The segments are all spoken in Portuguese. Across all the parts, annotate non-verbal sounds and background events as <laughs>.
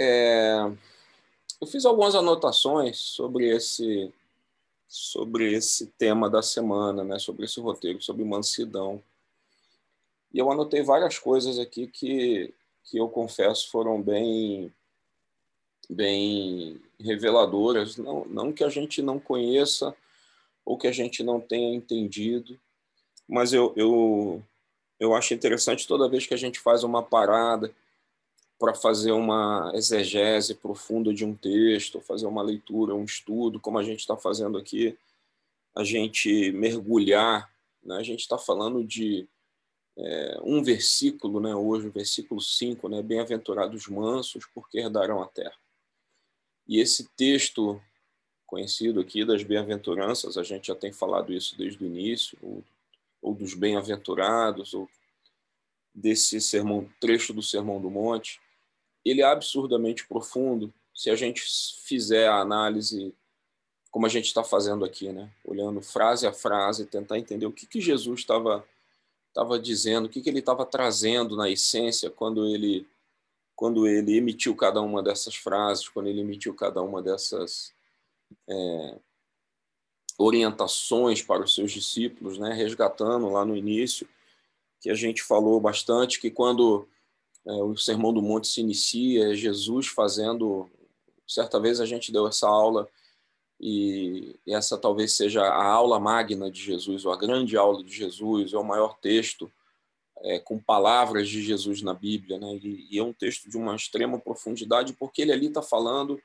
É, eu fiz algumas anotações sobre esse sobre esse tema da semana, né? Sobre esse roteiro, sobre mansidão. E eu anotei várias coisas aqui que que eu confesso foram bem bem reveladoras, não, não que a gente não conheça ou que a gente não tenha entendido, mas eu, eu, eu acho interessante toda vez que a gente faz uma parada para fazer uma exegese profunda de um texto, fazer uma leitura, um estudo, como a gente está fazendo aqui, a gente mergulhar. Né? A gente está falando de é, um versículo, né? hoje, o versículo 5, né? Bem-aventurados mansos, porque herdarão a terra. E esse texto conhecido aqui das bem-aventuranças, a gente já tem falado isso desde o início, ou, ou dos bem-aventurados, ou desse sermão, trecho do Sermão do Monte, ele é absurdamente profundo se a gente fizer a análise como a gente está fazendo aqui, né? olhando frase a frase, tentar entender o que, que Jesus estava estava dizendo, o que, que ele estava trazendo na essência quando ele quando ele emitiu cada uma dessas frases, quando ele emitiu cada uma dessas é, orientações para os seus discípulos, né? resgatando lá no início, que a gente falou bastante, que quando o Sermão do Monte se inicia, é Jesus fazendo. Certa vez a gente deu essa aula, e essa talvez seja a aula magna de Jesus, ou a grande aula de Jesus, é o maior texto é, com palavras de Jesus na Bíblia, né? E, e, é um texto de uma extrema profundidade, porque ele ali está falando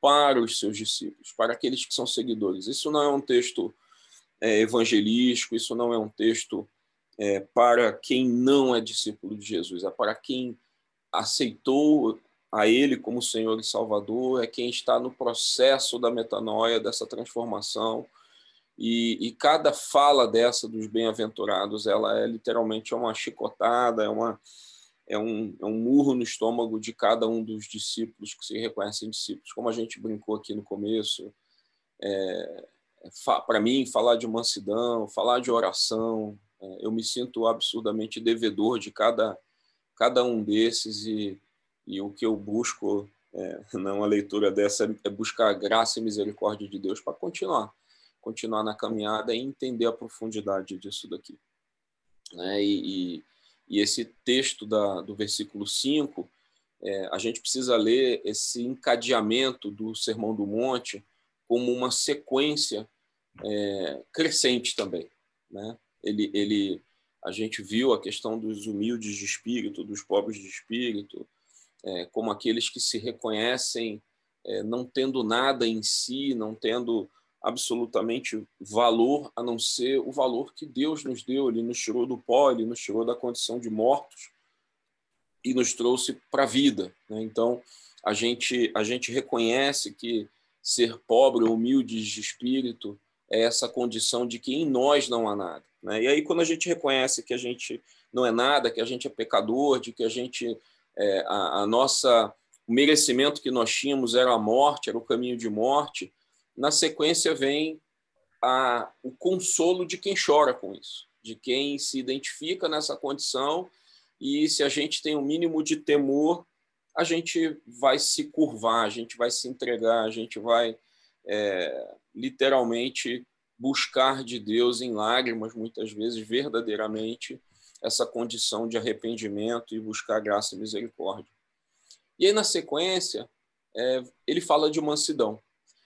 para os seus discípulos, para aqueles que são seguidores. Isso não é um texto é, evangelístico, isso não é um texto é, para quem não é discípulo de Jesus, é para quem aceitou a Ele como Senhor e Salvador, é quem está no processo da metanoia, dessa transformação e, e cada fala dessa dos bem-aventurados, ela é literalmente uma chicotada, é, uma, é, um, é um murro no estômago de cada um dos discípulos que se reconhecem discípulos. Como a gente brincou aqui no começo, é, é para mim, falar de mansidão, falar de oração, é, eu me sinto absurdamente devedor de cada, cada um desses e, e o que eu busco é, <laughs> numa leitura dessa é buscar a graça e misericórdia de Deus para continuar continuar na caminhada e entender a profundidade disso daqui. Né? E, e, e, esse texto da, do versículo 5, é, a gente precisa ler esse encadeamento do Sermão do Monte como uma sequência é, crescente também. Né? Ele, ele, a gente viu a questão dos humildes de espírito, dos pobres de espírito, é, como aqueles que se reconhecem é, não tendo nada em si, não tendo absolutamente valor a não ser o valor que Deus nos deu. Ele nos tirou do pó, ele nos tirou da condição de mortos e nos trouxe para a vida. Né? Então, a gente, a gente reconhece que ser pobre humilde de espírito essa condição de que em nós não há nada. Né? E aí, quando a gente reconhece que a gente não é nada, que a gente é pecador, de que a gente é, a, a nossa o merecimento que nós tínhamos era a morte, era o caminho de morte, na sequência vem a, o consolo de quem chora com isso, de quem se identifica nessa condição e se a gente tem o um mínimo de temor, a gente vai se curvar, a gente vai se entregar, a gente vai é, literalmente buscar de Deus em lágrimas, muitas vezes, verdadeiramente, essa condição de arrependimento e buscar graça e misericórdia. E aí, na sequência, é, ele fala de mansidão.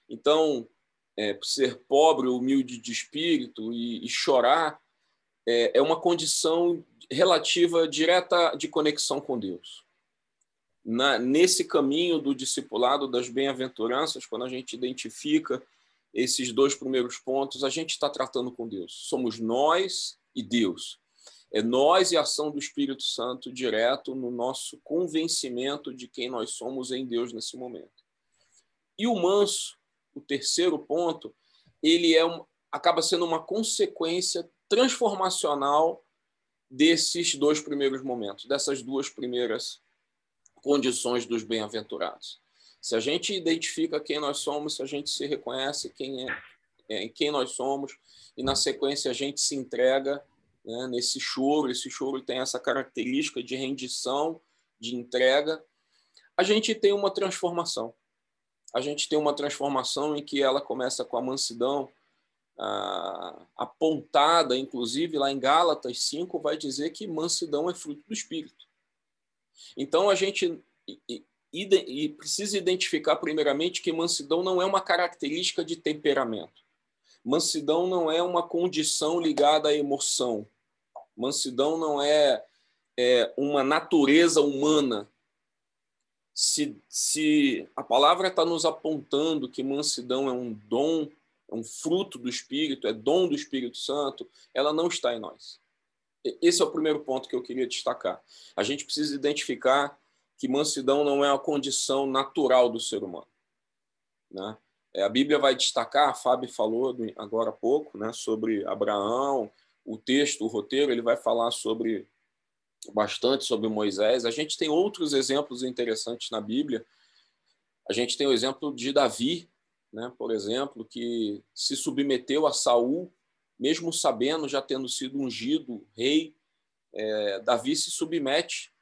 Então, é, ser pobre, humilde de espírito e, e chorar é, é, uma condição relativa direta de conexão com Deus. Na, nesse caminho do discipulado das bem-aventuranças, quando a gente identifica esses dois primeiros pontos, a gente está tratando com Deus. Somos nós e Deus. É nós e a ação do Espírito Santo direto no nosso convencimento de quem nós somos em Deus nesse momento. E o manso o terceiro ponto, ele é um, acaba sendo uma consequência transformacional desses dois primeiros momentos, dessas duas primeiras condições dos bem-aventurados. Se a gente identifica quem nós somos, se a gente se reconhece quem é, é quem nós somos, e na sequência a gente se entrega né, nesse choro, esse choro tem essa característica de rendição, de entrega, a gente tem uma transformação. A gente tem uma transformação em que ela começa com a mansidão ah, apontada, inclusive lá em Gálatas 5, vai dizer que mansidão é fruto do Espírito. Então a gente e precisa identificar primeiramente que mansidão não é uma característica de temperamento. Mansidão não é uma condição ligada à emoção. Mansidão não é, é uma natureza humana. Se, se a palavra está nos apontando que mansidão é um dom, é um fruto do Espírito, é dom do Espírito Santo, ela não está em nós. Esse é o primeiro ponto que eu queria destacar. A gente precisa identificar que mansidão não é uma condição natural do ser humano. Né? É, a Bíblia vai destacar, a Fábio falou agora há pouco, né, sobre Abraão, o texto, o roteiro, ele vai falar sobre bastante sobre Moisés. A gente tem outros exemplos interessantes na Bíblia. A gente tem o exemplo de Davi, né, por exemplo, que se submeteu a Saul, mesmo sabendo já tendo sido ungido rei. É, Davi se submete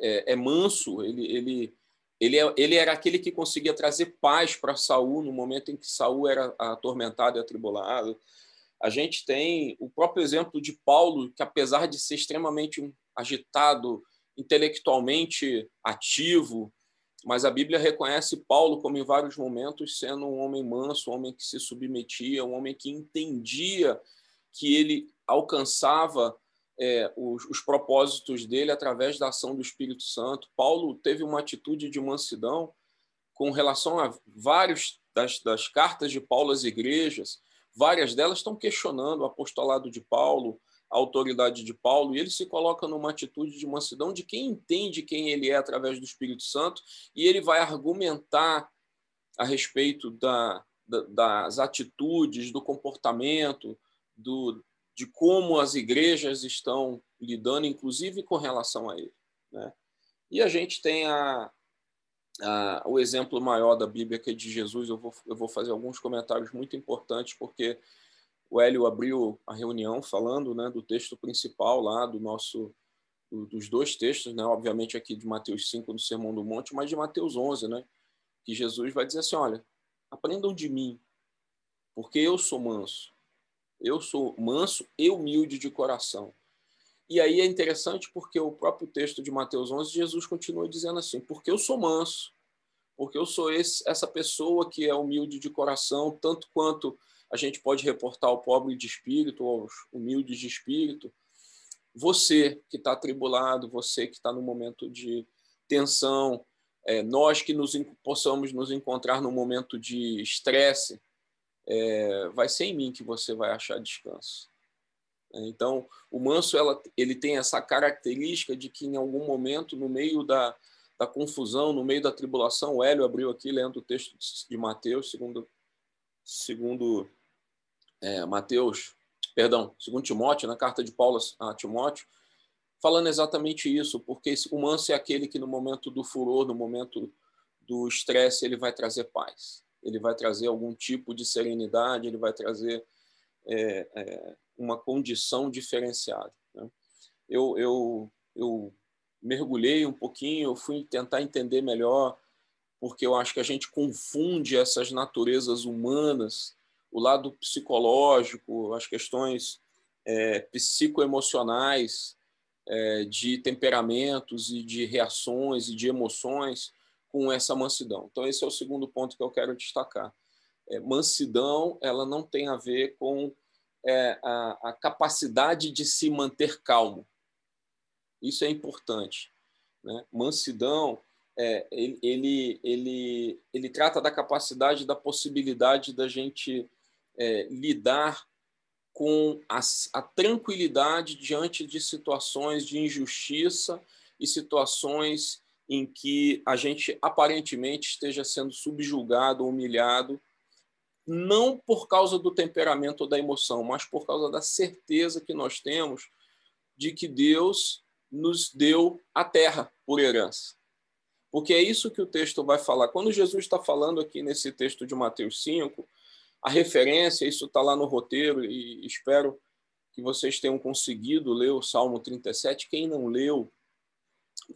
é, é manso, ele, ele, ele, é, ele era aquele que conseguia trazer paz para Saul no momento em que Saul era atormentado e atribulado. A gente tem o próprio exemplo de Paulo, que apesar de ser extremamente agitado, intelectualmente ativo, mas a Bíblia reconhece Paulo como em vários momentos sendo um homem manso, um homem que se submetia, um homem que entendia que ele alcançava é, os, os, propósitos dele através da ação do Espírito Santo. Paulo teve uma atitude de mansidão com relação a vários das, das cartas de Paulo às igrejas. Várias delas estão questionando o apostolado de Paulo, a autoridade de Paulo, e ele se coloca numa atitude de mansidão de quem entende quem ele é através do Espírito Santo, e ele vai argumentar a respeito da, da, das atitudes, do comportamento, do, de como as igrejas estão lidando, inclusive com relação a ele. Né? E a gente tem a, a, o exemplo maior da Bíblia, que é de Jesus. Eu vou, eu vou fazer alguns comentários muito importantes, porque o Hélio abriu a reunião falando né, do texto principal lá, do nosso do, dos dois textos, né, obviamente aqui de Mateus 5, do Sermão do Monte, mas de Mateus 11, né, que Jesus vai dizer assim, olha, aprendam de mim, porque eu sou manso eu sou manso e humilde de coração. E aí é interessante porque o próprio texto de Mateus 11, Jesus continua dizendo assim: porque eu sou manso, porque eu sou esse, essa pessoa que é humilde de coração, tanto quanto a gente pode reportar ao pobre de espírito, aos humildes de espírito. Você que está atribulado, você que está no momento de tensão, é, nós que nos, possamos nos encontrar no momento de estresse, é, vai ser em mim que você vai achar descanso. Então, o manso ela, ele tem essa característica de que em algum momento, no meio da, da confusão, no meio da tribulação, o Hélio abriu aqui lendo o texto de Mateus, segundo, segundo é, Mateus, perdão, segundo Timóteo, na carta de Paulo a Timóteo, falando exatamente isso, porque o manso é aquele que no momento do furor, no momento do estresse, ele vai trazer paz ele vai trazer algum tipo de serenidade, ele vai trazer é, é, uma condição diferenciada. Né? Eu, eu, eu mergulhei um pouquinho, eu fui tentar entender melhor, porque eu acho que a gente confunde essas naturezas humanas, o lado psicológico, as questões é, psicoemocionais, é, de temperamentos e de reações e de emoções, com essa mansidão. Então, esse é o segundo ponto que eu quero destacar. É, mansidão, ela não tem a ver com é, a, a, capacidade de se manter calmo. Isso é importante. Né? Mansidão, é, ele, ele, ele, ele trata da capacidade, da possibilidade da gente é, lidar com a, a tranquilidade diante de situações de injustiça e situações em que a gente aparentemente esteja sendo subjugado, humilhado, não por causa do temperamento ou da emoção, mas por causa da certeza que nós temos de que Deus nos deu a terra por herança. Porque é isso que o texto vai falar. Quando Jesus está falando aqui nesse texto de Mateus 5, a referência, isso está lá no roteiro, e espero que vocês tenham conseguido ler o Salmo 37. Quem não leu,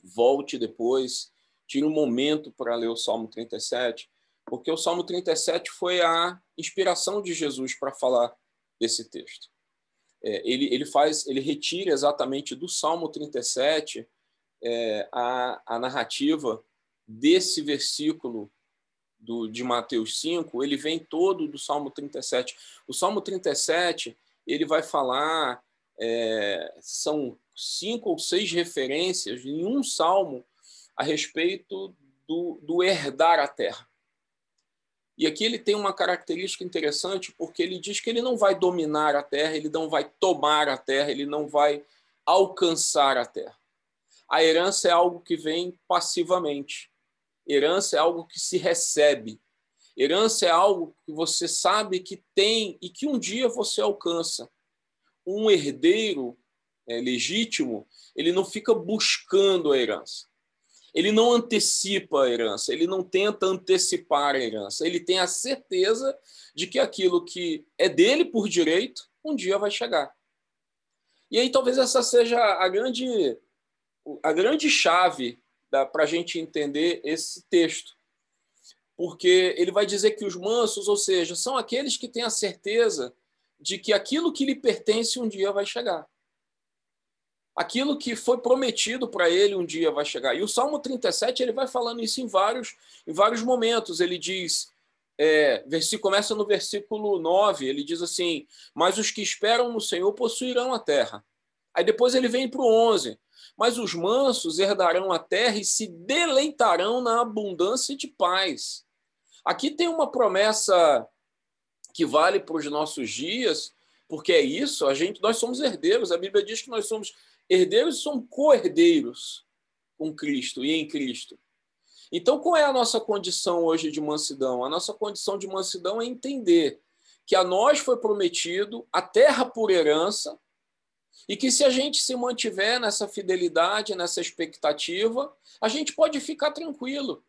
volte depois, tire um momento para ler o Salmo 37, porque o Salmo 37 foi a inspiração de Jesus para falar desse texto. É, ele, ele faz, ele retira exatamente do Salmo 37 é, a, a narrativa desse versículo do, de Mateus 5, ele vem todo do Salmo 37. O Salmo 37 ele vai falar, é, são cinco ou seis referências em um salmo a respeito do, do herdar a terra. E aqui ele tem uma característica interessante, porque ele diz que ele não vai dominar a terra, ele não vai tomar a terra, ele não vai alcançar a terra. A herança é algo que vem passivamente. Herança é algo que se recebe. Herança é algo que você sabe que tem e que um dia você alcança. Um herdeiro é, legítimo, ele não fica buscando a herança. Ele não antecipa a herança, ele não tenta antecipar a herança. Ele tem a certeza de que aquilo que é dele por direito, um dia vai chegar. E aí talvez essa seja a grande, a grande chave para a gente entender esse texto. Porque ele vai dizer que os mansos, ou seja, são aqueles que têm a certeza de que aquilo que lhe pertence um dia vai chegar. Aquilo que foi prometido para ele um dia vai chegar. E o Salmo 37 ele vai falando isso em vários, em vários momentos. Ele diz, é, começa no versículo 9, ele diz assim: Mas os que esperam no Senhor possuirão a terra. Aí depois ele vem para o 11: Mas os mansos herdarão a terra e se deleitarão na abundância de paz. Aqui tem uma promessa que vale para os nossos dias, porque é isso, a gente, nós somos herdeiros. A Bíblia diz que nós somos herdeiros somos co-herdeiros com Cristo e em Cristo. Então, qual é a nossa condição hoje de mansidão? A nossa condição de mansidão é entender que a nós foi prometido a terra por herança e que se a gente se mantiver nessa fidelidade, nessa expectativa, a gente pode ficar tranquilo.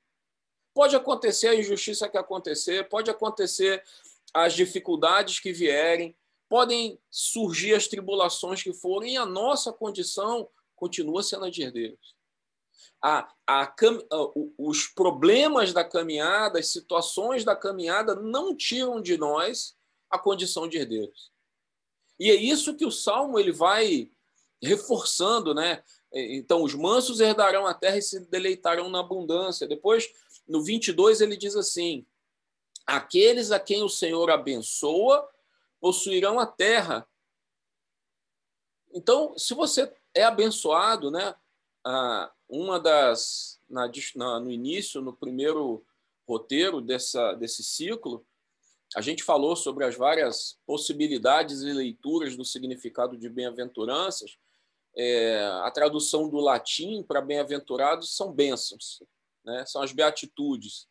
Pode acontecer a injustiça que acontecer, pode acontecer as dificuldades que vierem, podem surgir as tribulações que forem, e a nossa condição continua sendo a de herdeiros. A, a, os problemas da caminhada, as situações da caminhada não tiram de nós a condição de herdeiros. E é isso que o Salmo ele vai reforçando, né? Então, os mansos herdarão a terra e se deleitarão na abundância. Depois, no 22, ele diz assim: Aqueles a quem o Senhor abençoa possuirão a terra. Então, se você é abençoado, né? Ah, uma das na, na, no início, no primeiro roteiro dessa, desse ciclo, a gente falou sobre as várias possibilidades e leituras do significado de bem-aventuranças. É, a tradução do latim para bem-aventurados são bênçãos, né? são as beatitudes.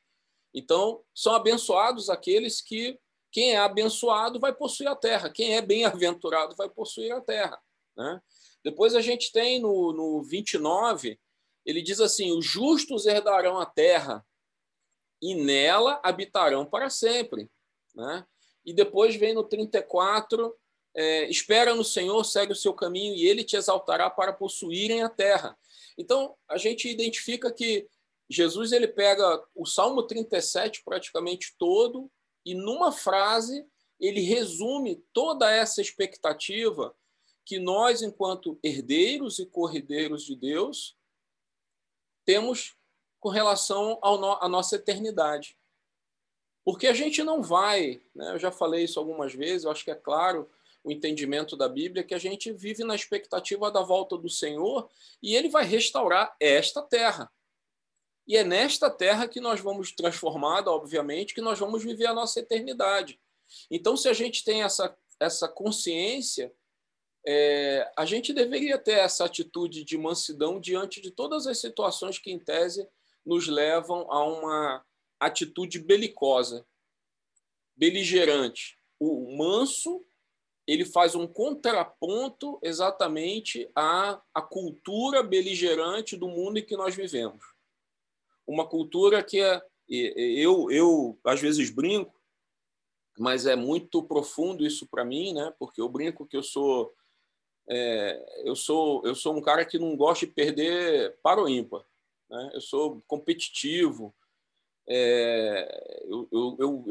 Então, são abençoados aqueles que quem é abençoado vai possuir a terra, quem é bem-aventurado vai possuir a terra. Né? Depois a gente tem no, no 29, ele diz assim: os justos herdarão a terra e nela habitarão para sempre. Né? E depois vem no 34, é, espera no Senhor, segue o seu caminho e ele te exaltará para possuírem a terra. Então, a gente identifica que Jesus ele pega o Salmo 37 praticamente todo e numa frase ele resume toda essa expectativa que nós, enquanto herdeiros e corredeiros de Deus, temos com relação à nossa eternidade. Porque a gente não vai, né? eu já falei isso algumas vezes, eu acho que é claro o entendimento da Bíblia, que a gente vive na expectativa da volta do Senhor e ele vai restaurar esta terra. E é nesta terra que nós vamos transformada, obviamente, que nós vamos viver a nossa eternidade. Então, se a gente tem essa, essa consciência, é, a gente deveria ter essa atitude de mansidão diante de todas as situações que, em tese, nos levam a uma atitude belicosa, beligerante. O manso ele faz um contraponto exatamente à, à cultura beligerante do mundo em que nós vivemos uma cultura que é, eu, eu às vezes brinco, mas é muito profundo isso para mim, né? Porque eu brinco que eu sou é, eu sou eu sou um cara que não gosta de perder para o ímpar. né? eu sou competitivo, é, eu, eu, eu,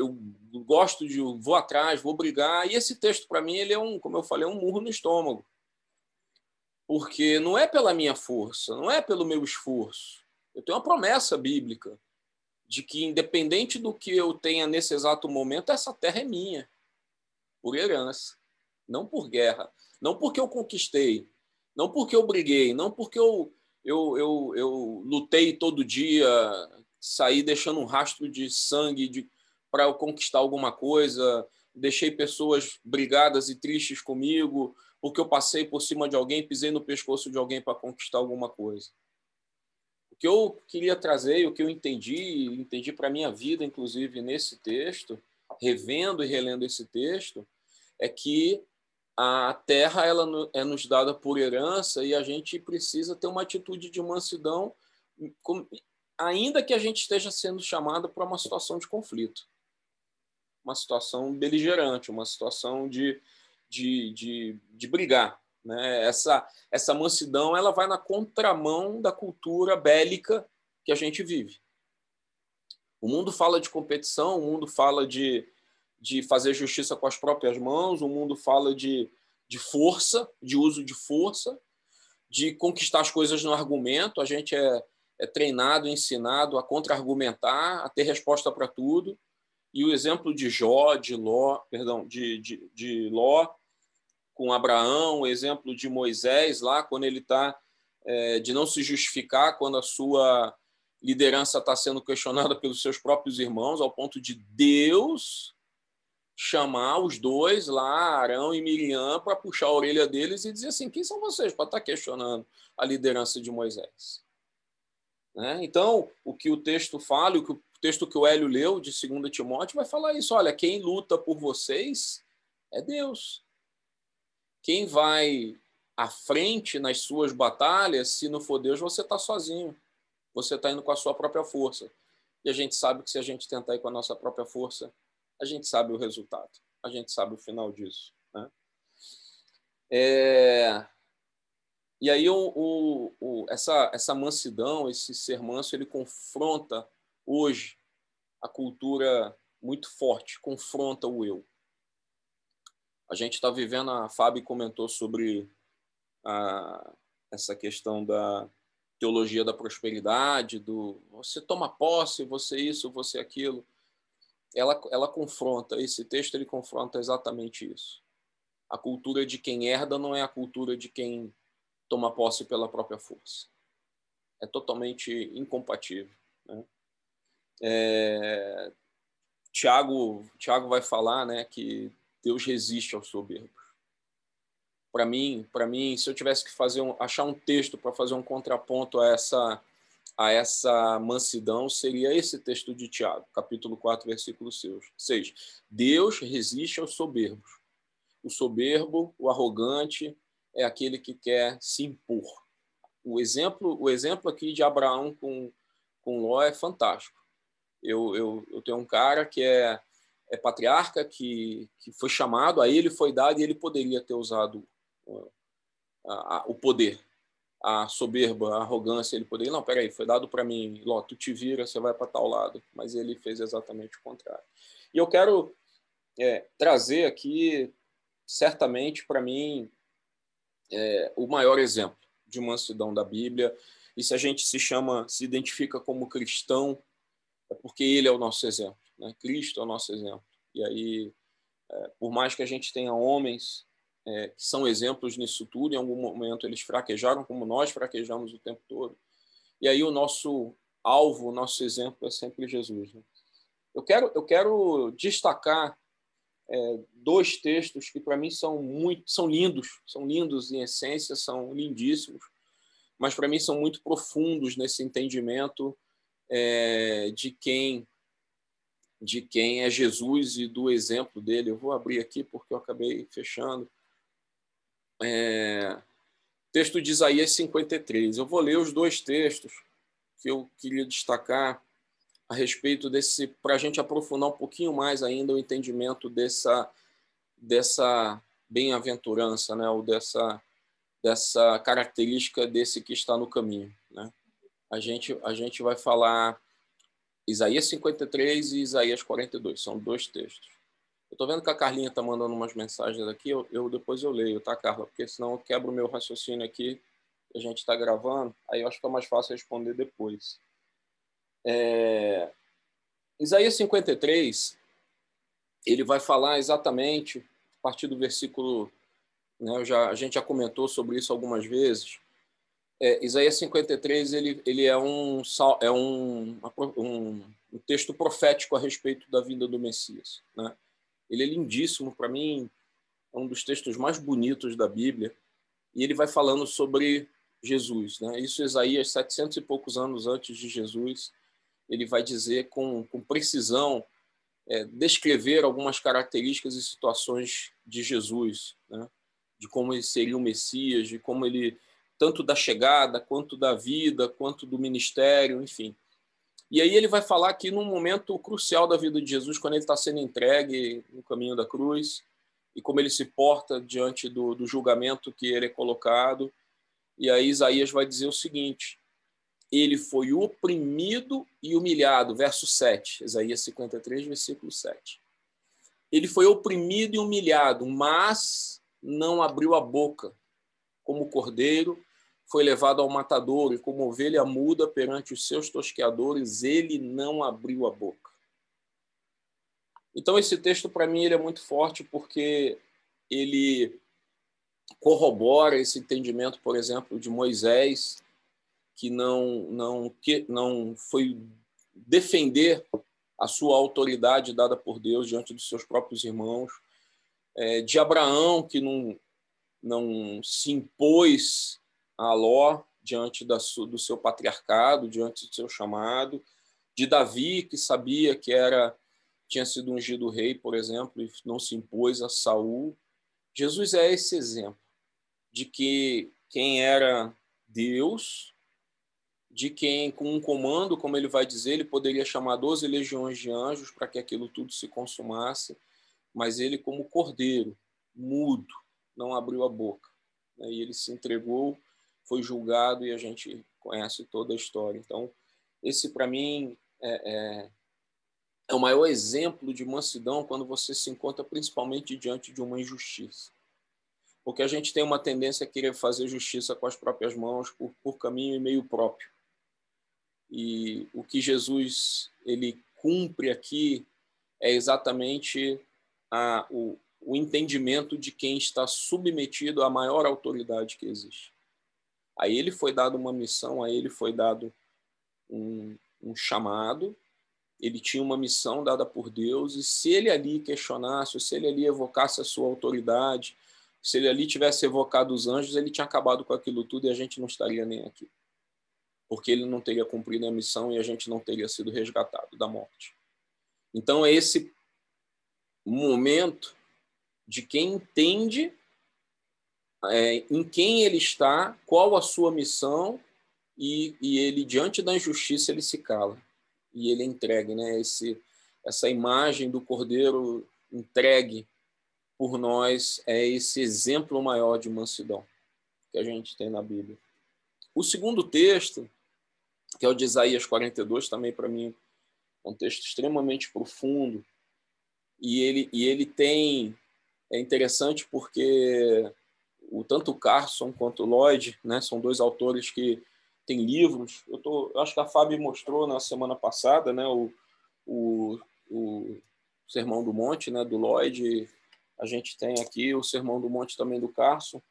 eu, gosto de vou atrás, vou brigar. E esse texto para mim ele é um, como eu falei, um murro no estômago, porque não é pela minha força, não é pelo meu esforço. Eu tenho uma promessa bíblica de que independente do que eu tenha nesse exato momento, essa terra é minha, por herança, não por guerra, não porque eu conquistei, não porque eu briguei, não porque eu eu, eu, eu lutei todo dia saí deixando um rastro de sangue de, para eu conquistar alguma coisa, deixei pessoas brigadas e tristes comigo, porque eu passei por cima de alguém, pisei no pescoço de alguém para conquistar alguma coisa. Que eu queria trazer, o que eu entendi, entendi para a minha vida, inclusive, nesse texto, revendo e relendo esse texto, é que a terra ela é nos dada por herança e a gente precisa ter uma atitude de mansidão ainda que a gente esteja sendo chamado para uma situação de conflito, uma situação beligerante, uma situação de, de, de, de brigar. Né? Essa, essa mansidão ela vai na contramão da cultura bélica que a gente vive. O mundo fala de competição, o mundo fala de, de fazer justiça com as próprias mãos, o mundo fala de, de força, de uso de força, de conquistar as coisas no argumento. A gente é, é treinado, ensinado a contra-argumentar, a ter resposta para tudo. E o exemplo de Jó, de Ló, perdão, de, de, de Ló com Abraão, o exemplo de Moisés lá, quando ele está é, de não se justificar quando a sua liderança está sendo questionada <laughs> pelos seus próprios irmãos, ao ponto de Deus chamar os dois lá, Arão e Miriam, para puxar a orelha deles e dizer assim: quem são vocês para estar tá questionando a liderança de Moisés? Né? Então, o que o texto fala, o, que o texto que o Hélio leu de 2 Timóteo vai falar isso: olha, quem luta por vocês é Deus. Quem vai à frente nas suas batalhas, se não for Deus, você está sozinho. Você está indo com a sua própria força. E a gente sabe que se a gente tentar ir com a nossa própria força, a gente sabe o resultado. A gente sabe o final disso. Né? É... E aí o, o, o, essa, essa mansidão, esse ser manso, ele confronta hoje a cultura muito forte, confronta o eu. A gente está vivendo, a Fábio comentou sobre a, essa questão da teologia da prosperidade, do você toma posse, você isso, você aquilo. Ela, ela confronta, esse texto ele confronta exatamente isso. A cultura de quem herda não é a cultura de quem toma posse pela própria força. É totalmente incompatível. Né? É, Tiago, Tiago vai falar né, que Deus resiste aos soberbos. Para mim, para mim, se eu tivesse que fazer um, achar um texto para fazer um contraponto a essa a essa mansidão seria esse texto de Tiago, capítulo 4, versículo 6. Deus resiste aos soberbos. O soberbo, o arrogante, é aquele que quer se impor. O exemplo, o exemplo aqui de Abraão com, com Ló é fantástico. Eu, eu, eu tenho um cara que é, é patriarca, que, que foi chamado, a ele foi dado e ele poderia ter usado uh, a, a, o poder, a soberba, a arrogância. Ele poderia, não, peraí, foi dado para mim, Ló, tu te vira, você vai para tal lado. Mas ele fez exatamente o contrário. E eu quero é, trazer aqui, certamente, para mim, é, o maior exemplo de mansidão da Bíblia. E se a gente se chama, se identifica como cristão, é porque ele é o nosso exemplo. Né? Cristo é o nosso exemplo. E aí, é, por mais que a gente tenha homens é, que são exemplos nisso tudo, em algum momento eles fraquejaram, como nós fraquejamos o tempo todo. E aí o nosso alvo, o nosso exemplo é sempre Jesus. Né? Eu quero, eu quero destacar é, dois textos que para mim são muito são lindos são lindos em essência são lindíssimos mas para mim são muito profundos nesse entendimento é, de quem de quem é Jesus e do exemplo dele eu vou abrir aqui porque eu acabei fechando é, texto de Isaías 53 eu vou ler os dois textos que eu queria destacar a respeito desse, para a gente aprofundar um pouquinho mais ainda o entendimento dessa, dessa bem-aventurança, né? ou dessa, dessa característica desse que está no caminho. Né? a gente, a gente vai falar Isaías 53 e Isaías 42, são dois textos. Eu estou vendo que a Carlinha está mandando umas mensagens aqui, eu, eu, depois eu leio, tá, Carla? Porque senão eu quebro o meu raciocínio aqui, a gente está gravando, aí eu acho que é mais fácil responder depois. É... Isaías 53, ele vai falar exatamente, a partir do versículo, né, já, a gente já comentou sobre isso algumas vezes, é, Isaías 53 ele, ele é, um, é um, um, um, texto profético a respeito da vida do Messias. Né? Ele é lindíssimo, para mim, é um dos textos mais bonitos da Bíblia, e ele vai falando sobre Jesus. Né? Isso Isaías, 700 e poucos anos antes de Jesus, ele vai dizer com, com precisão, é, descrever algumas características e situações de Jesus, né? de como ele seria o Messias, de como ele tanto da chegada, quanto da vida, quanto do ministério, enfim. E aí ele vai falar aqui num momento crucial da vida de Jesus, quando ele está sendo entregue no caminho da cruz, e como ele se porta diante do, do julgamento que ele é colocado. E aí Isaías vai dizer o seguinte: ele foi oprimido e humilhado, verso 7, Isaías 53, versículo 7. Ele foi oprimido e humilhado, mas não abriu a boca. Como cordeiro, foi levado ao matadouro, e como ovelha muda perante os seus tosqueadores, ele não abriu a boca. Então, esse texto, para mim, ele é muito forte porque ele corrobora esse entendimento, por exemplo, de Moisés, que não, não, que não foi defender a sua autoridade dada por Deus diante dos seus próprios irmãos, é, de Abraão, que não, não se impôs a Ló diante da, do seu patriarcado, diante do seu chamado, de Davi, que sabia que era tinha sido ungido rei, por exemplo, e não se impôs a Saul. Jesus é esse exemplo de que quem era Deus, de quem com um comando, como ele vai dizer, ele poderia chamar 12 legiões de anjos para que aquilo tudo se consumasse, mas ele como cordeiro, mudo, não abriu a boca. Né? E ele se entregou foi julgado e a gente conhece toda a história. Então, esse para mim é, é, é, o maior exemplo de mansidão quando você se encontra principalmente diante de uma injustiça. Porque a gente tem uma tendência a querer fazer justiça com as próprias mãos, por, por caminho e meio próprio. E o que Jesus ele cumpre aqui é exatamente a, o, o entendimento de quem está submetido à maior autoridade que existe. A ele foi dado uma missão, a ele foi dado um, um chamado, ele tinha uma missão dada por Deus, e se ele ali questionasse, se ele ali evocasse a sua autoridade, se ele ali tivesse evocado os anjos, ele tinha acabado com aquilo tudo e a gente não estaria nem aqui. Porque ele não teria cumprido a missão e a gente não teria sido resgatado da morte. Então, é esse momento de quem entende é, em quem ele está, qual a sua missão, e, e, ele, diante da injustiça, ele se cala. E ele entregue, né? Esse, essa imagem do cordeiro entregue por nós é esse exemplo maior de mansidão que a gente tem na Bíblia. O segundo texto, que é o de Isaías 42, também para mim é um texto extremamente profundo, e ele, e ele tem. É interessante porque o tanto o Carson quanto o Lloyd, né, são dois autores que têm livros. Eu, tô, eu acho que a Fábio mostrou na semana passada, né, o, o, o Sermão do Monte, né, do Lloyd. A gente tem aqui o Sermão do Monte também do Carson.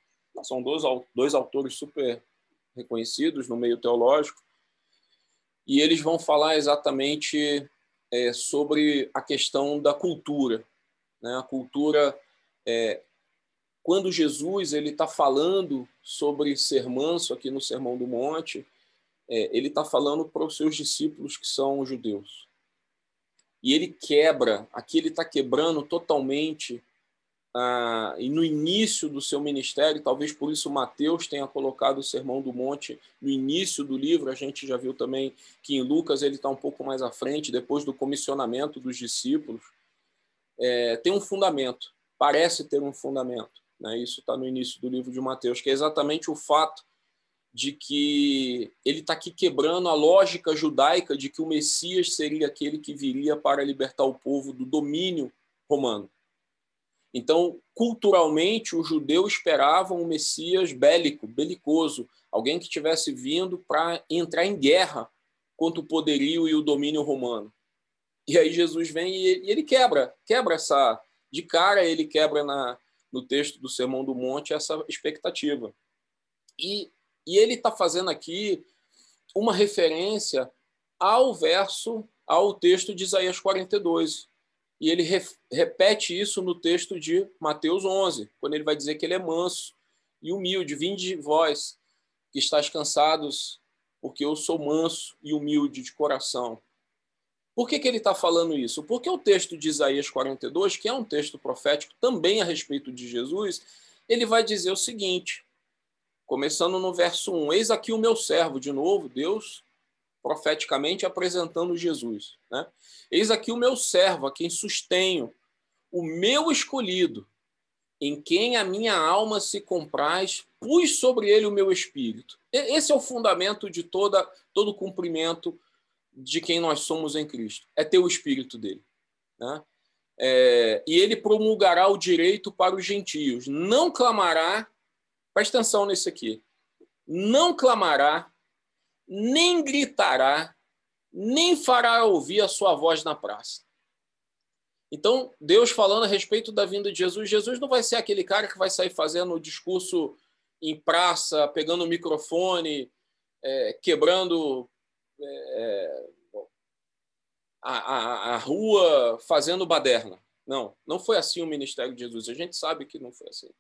São dois, dois autores super reconhecidos no meio teológico. E eles vão falar exatamente é, sobre a questão da cultura. Né? A cultura é, quando Jesus ele está falando sobre ser manso aqui no Sermão do Monte, é, ele está falando para os seus discípulos que são judeus. E ele quebra, aqui ele está quebrando totalmente, ah, e no início do seu ministério, talvez por isso Mateus tenha colocado o Sermão do Monte no início do livro, a gente já viu também que em Lucas ele está um pouco mais à frente, depois do comissionamento dos discípulos. É, tem um fundamento, parece ter um fundamento. Né? Isso está no início do livro de Mateus, que é exatamente o fato de que ele está aqui quebrando a lógica judaica de que o Messias seria aquele que viria para libertar o povo do domínio romano. Então, culturalmente, o judeu esperava um Messias bélico, belicoso, alguém que tivesse vindo para entrar em guerra contra o poderio e o domínio romano. E aí Jesus vem e ele quebra, quebra essa de cara, ele quebra na, no texto do Sermão do Monte essa expectativa. E, e ele está fazendo aqui uma referência ao verso, ao texto de Isaías 42. E ele re, repete isso no texto de Mateus 11, quando ele vai dizer que ele é manso e humilde. Vinde de vós, que estáis cansados, porque eu sou manso e humilde de coração. Por que, que ele está falando isso? Porque o texto de Isaías 42, que é um texto profético também a respeito de Jesus, ele vai dizer o seguinte, começando no verso 1: Eis aqui o meu servo, de novo, Deus profeticamente apresentando Jesus. Né? Eis aqui o meu servo, a quem sustenho, o meu escolhido, em quem a minha alma se compraz, pus sobre ele o meu espírito. Esse é o fundamento de toda, todo cumprimento de quem nós somos em Cristo. É ter o espírito dele. Né? É, e ele promulgará o direito para os gentios. Não clamará, presta atenção nesse aqui, não clamará, nem gritará, nem fará ouvir a sua voz na praça. Então, Deus falando a respeito da vinda de Jesus, Jesus não vai ser aquele cara que vai sair fazendo o discurso em praça, pegando o microfone, é, quebrando é, a, a, a rua, fazendo baderna. Não, não foi assim o ministério de Jesus. A gente sabe que não foi assim.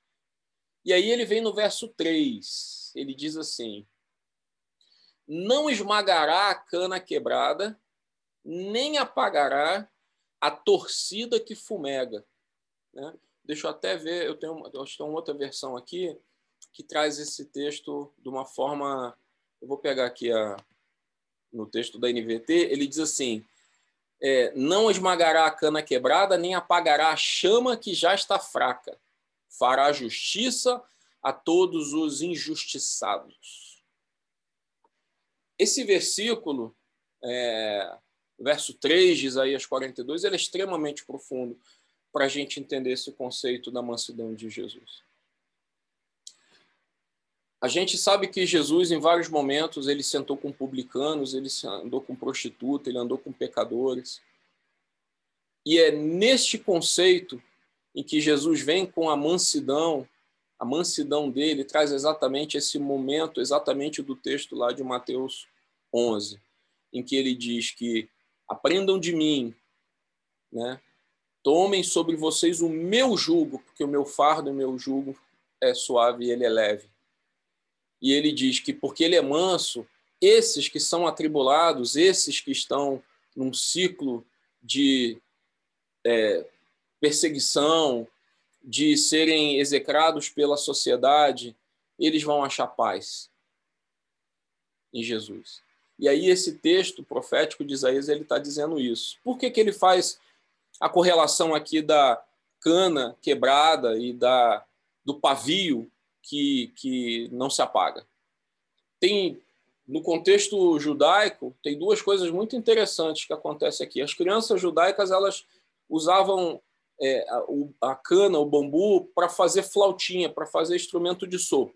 E aí ele vem no verso 3. Ele diz assim: Não esmagará a cana quebrada, nem apagará a torcida que fumega. Né? Deixa eu até ver, eu tenho, eu uma outra versão aqui que traz esse texto de uma forma. Eu vou pegar aqui a, no texto da NVT, ele diz assim: é, não esmagará a cana quebrada, nem apagará a chama que já está fraca. Fará justiça a todos os injustiçados. Esse versículo, é, verso 3 de Isaías 42, ele é extremamente profundo para a gente entender esse conceito da mansidão de Jesus. A gente sabe que Jesus, em vários momentos, ele sentou com publicanos, ele andou com prostituta, ele andou com pecadores. E é neste conceito em que Jesus vem com a mansidão, a mansidão dele traz exatamente esse momento, exatamente do texto lá de Mateus 11, em que ele diz que aprendam de mim, né? Tomem sobre vocês o meu jugo, porque o meu fardo e o meu jugo é suave e ele é leve. E ele diz que porque ele é manso, esses que são atribulados, esses que estão num ciclo de é, perseguição, de serem execrados pela sociedade, eles vão achar paz em Jesus. E aí esse texto profético de Isaías ele está dizendo isso. Por que, que ele faz a correlação aqui da cana quebrada e da do pavio que, que não se apaga? Tem no contexto judaico tem duas coisas muito interessantes que acontecem aqui. As crianças judaicas elas usavam é, a, a, cana, o bambu, para fazer flautinha, para fazer instrumento de sopro.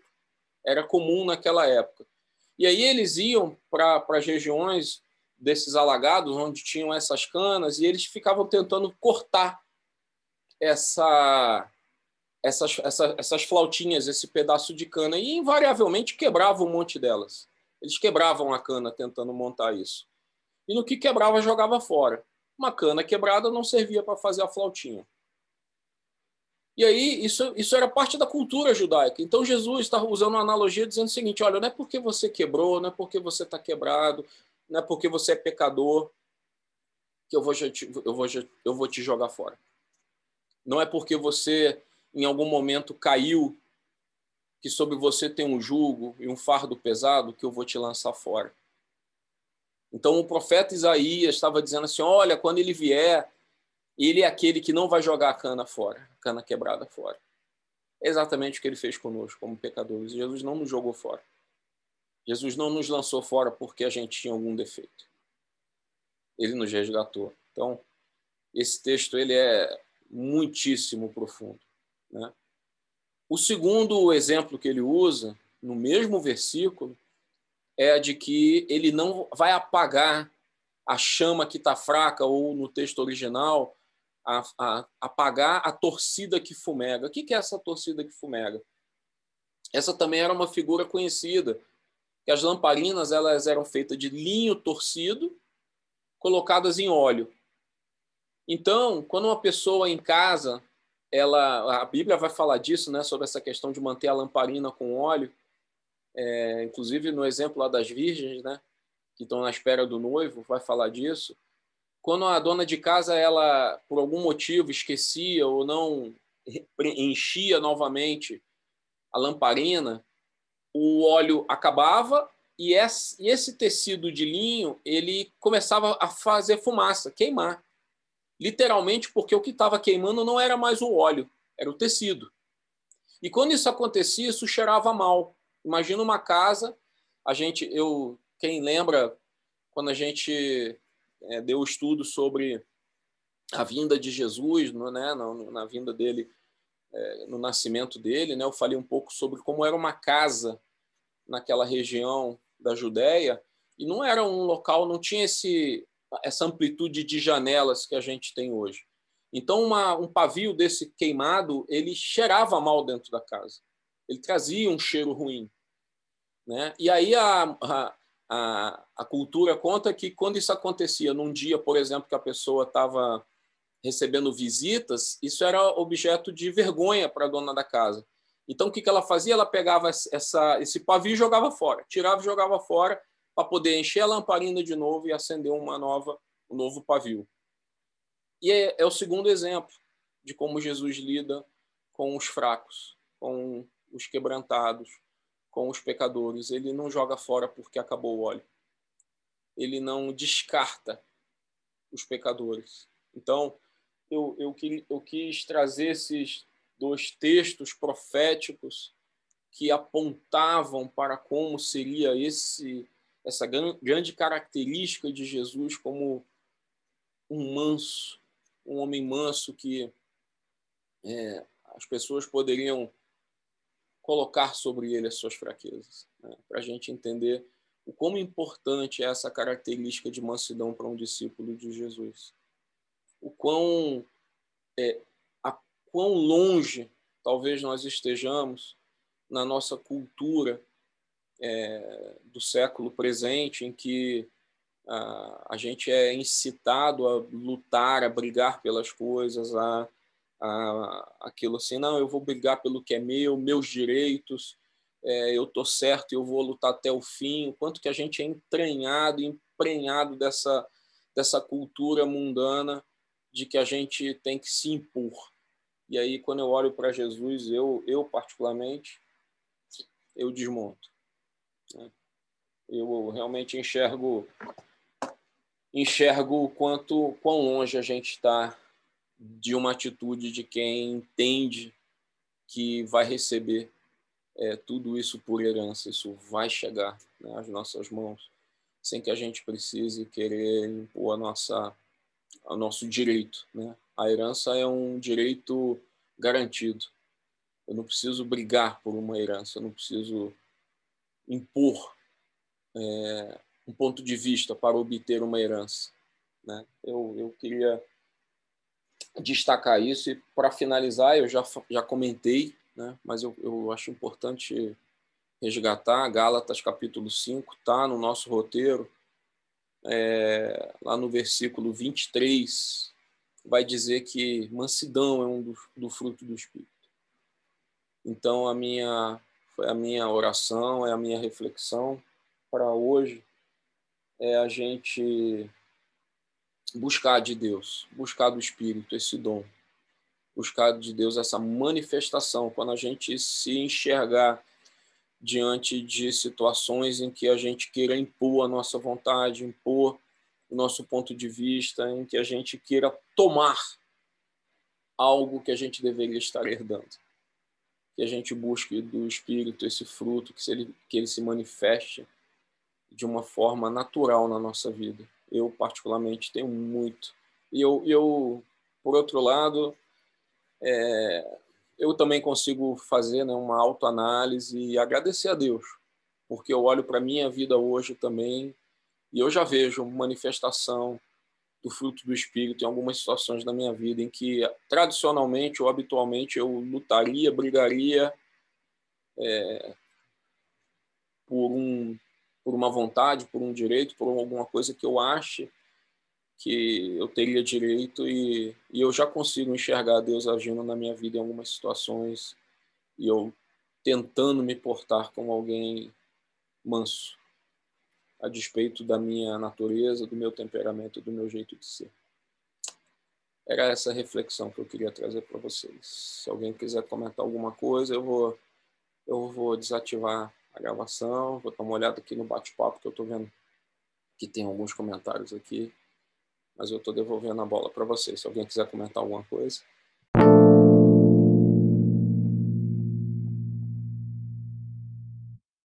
Era comum naquela época. E aí eles iam para as regiões desses alagados, onde tinham essas canas, e eles ficavam tentando cortar essa, essas, essa, essas flautinhas, esse pedaço de cana, e invariavelmente quebravam um monte delas. Eles quebravam a cana tentando montar isso. E no que quebrava, jogava fora. Uma cana quebrada não servia para fazer a flautinha. E aí, isso, isso era parte da cultura judaica. Então, Jesus está usando uma analogia dizendo o seguinte: olha, não é porque você quebrou, não é porque você está quebrado, não é porque você é pecador que eu vou, eu, vou, eu vou te jogar fora. Não é porque você, em algum momento, caiu, que sobre você tem um jugo e um fardo pesado, que eu vou te lançar fora. Então, o profeta Isaías estava dizendo assim: olha, quando ele vier, ele é aquele que não vai jogar a cana fora, a cana quebrada fora. É exatamente o que ele fez conosco como pecadores. Jesus não nos jogou fora. Jesus não nos lançou fora porque a gente tinha algum defeito. Ele nos resgatou. Então, esse texto ele é muitíssimo profundo. Né? O segundo exemplo que ele usa, no mesmo versículo, é a de que ele não vai apagar a chama que está fraca, ou no texto original, a, a, apagar a torcida que fumega. O que é essa torcida que fumega? Essa também era uma figura conhecida, que as lamparinas elas eram feitas de linho torcido, colocadas em óleo. Então, quando uma pessoa em casa, ela, a Bíblia vai falar disso, né, sobre essa questão de manter a lamparina com óleo, é, inclusive no exemplo lá das virgens, né, que estão na espera do noivo, vai falar disso. Quando a dona de casa, ela, por algum motivo, esquecia ou não enchia novamente a lamparina, o óleo acabava e esse tecido de linho ele começava a fazer fumaça, queimar literalmente porque o que estava queimando não era mais o óleo, era o tecido. E quando isso acontecia, isso cheirava mal. Imagina uma casa, a gente, eu, quem lembra quando a gente é, deu estudo sobre a vinda de Jesus, no, né, na, na, vinda dele, é, no nascimento dele, né, eu falei um pouco sobre como era uma casa naquela região da Judéia e não era um local, não tinha esse essa amplitude de janelas que a gente tem hoje. Então, uma, um pavio desse queimado, ele cheirava mal dentro da casa. Ele trazia um cheiro ruim. Né? E aí a, a, a, cultura conta que quando isso acontecia num dia, por exemplo, que a pessoa estava recebendo visitas, isso era objeto de vergonha para a dona da casa. Então, o que, que ela fazia? Ela pegava essa, esse pavio e jogava fora. Tirava e jogava fora para poder encher a lamparina de novo e acender uma nova, um novo pavio. E é, é o segundo exemplo de como Jesus lida com os fracos, com os quebrantados, com os pecadores. Ele não joga fora porque acabou o óleo. Ele não descarta os pecadores. Então, eu, eu, eu quis trazer esses dois textos proféticos que apontavam para como seria esse essa grande característica de Jesus como um manso, um homem manso que é, as pessoas poderiam colocar sobre ele as suas fraquezas, né? para a gente entender o quão importante é essa característica de mansidão para um discípulo de Jesus, o quão é, a quão longe talvez nós estejamos na nossa cultura é, do século presente, em que a, a gente é incitado a lutar, a brigar pelas coisas, a, a aquilo assim, não, eu vou brigar pelo que é meu, meus direitos, é, eu tô certo, eu vou lutar até o fim. O quanto que a gente é entranhado, emprenhado dessa dessa cultura mundana de que a gente tem que se impor. E aí, quando eu olho para Jesus, eu, eu particularmente, eu desmonto. Eu realmente enxergo enxergo o quanto quão longe a gente está de uma atitude de quem entende que vai receber é, tudo isso por herança, isso vai chegar né, às nossas mãos, sem que a gente precise querer impor a nossa, o nosso direito. Né? A herança é um direito garantido. Eu não preciso brigar por uma herança, eu não preciso impor é, um ponto de vista para obter uma herança. Né? Eu, eu queria destacar isso e para finalizar eu já, já comentei, né? mas eu, eu acho importante resgatar Gálatas capítulo 5, está no nosso roteiro, é, lá no versículo 23, vai dizer que mansidão é um do, do fruto do Espírito. Então, a minha foi a minha oração, é a minha reflexão para hoje, é a gente buscar de Deus, buscar do Espírito esse dom, buscar de Deus essa manifestação, quando a gente se enxergar diante de situações em que a gente queira impor a nossa vontade, impor o nosso ponto de vista, em que a gente queira tomar algo que a gente deveria estar herdando que a gente busque do Espírito esse fruto, que, ele, que ele se manifeste de uma forma natural na nossa vida. Eu, particularmente, tenho muito. E eu, eu por outro lado, é, eu também consigo fazer né, uma autoanálise e agradecer a Deus, porque eu olho para a minha vida hoje também e eu já vejo manifestação do fruto do Espírito em algumas situações da minha vida em que, tradicionalmente ou habitualmente, eu lutaria, brigaria é, por, um, por uma vontade, por um direito, por alguma coisa que eu ache que eu teria direito e, e eu já consigo enxergar Deus agindo na minha vida em algumas situações e eu tentando me portar como alguém manso, a despeito da minha natureza, do meu temperamento, do meu jeito de ser. Era essa reflexão que eu queria trazer para vocês. Se alguém quiser comentar alguma coisa, eu vou eu vou desativar a gravação, vou dar uma olhada aqui no bate-papo que eu estou vendo que tem alguns comentários aqui mas eu estou devolvendo a bola para vocês. Se alguém quiser comentar alguma coisa.